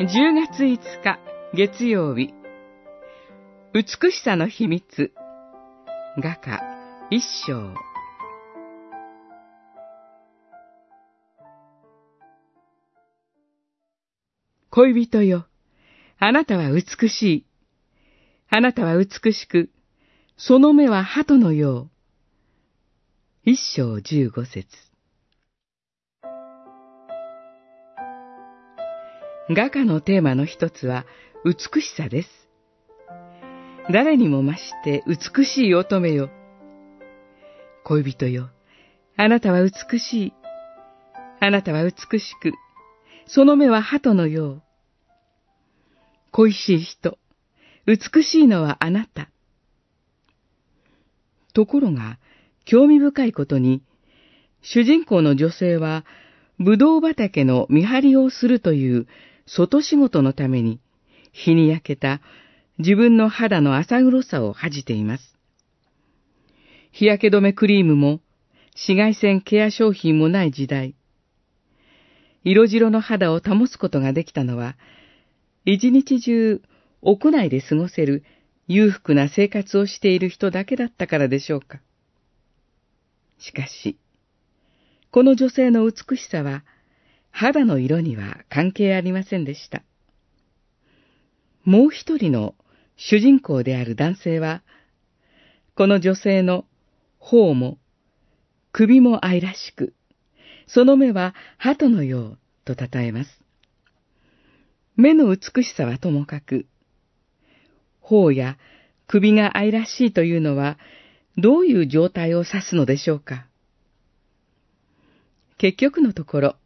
10月5日月曜日。美しさの秘密。画家一章恋人よ、あなたは美しい。あなたは美しく、その目は鳩のよう。一章十五節。画家のテーマの一つは美しさです。誰にも増して美しい乙女よ。恋人よ。あなたは美しい。あなたは美しく、その目は鳩のよう。恋しい人、美しいのはあなた。ところが、興味深いことに、主人公の女性は、ぶどう畑の見張りをするという外仕事のために、日に焼けた自分の肌の浅黒さを恥じています。日焼け止めクリームも紫外線ケア商品もない時代、色白の肌を保つことができたのは、一日中屋内で過ごせる裕福な生活をしている人だけだったからでしょうか。しかし、この女性の美しさは肌の色には関係ありませんでした。もう一人の主人公である男性は、この女性の頬も首も愛らしく、その目は鳩のようと称えます。目の美しさはともかく、頬や首が愛らしいというのは、どういう状態を指すのでしょうか。結局のところ、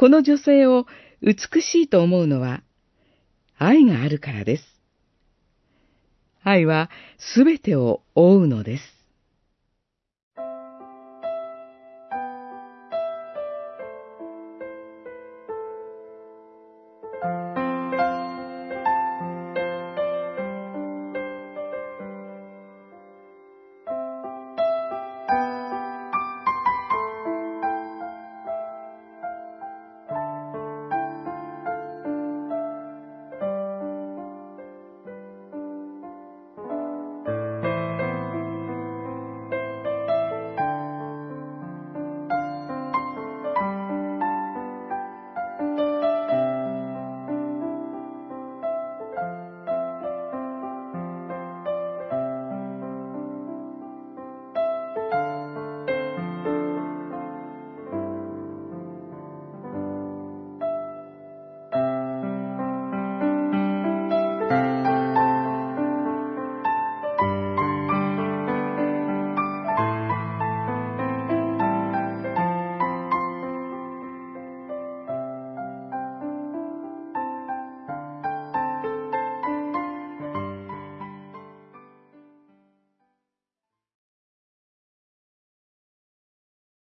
この女性を美しいと思うのは、愛があるからです。愛はすべてを覆うのです。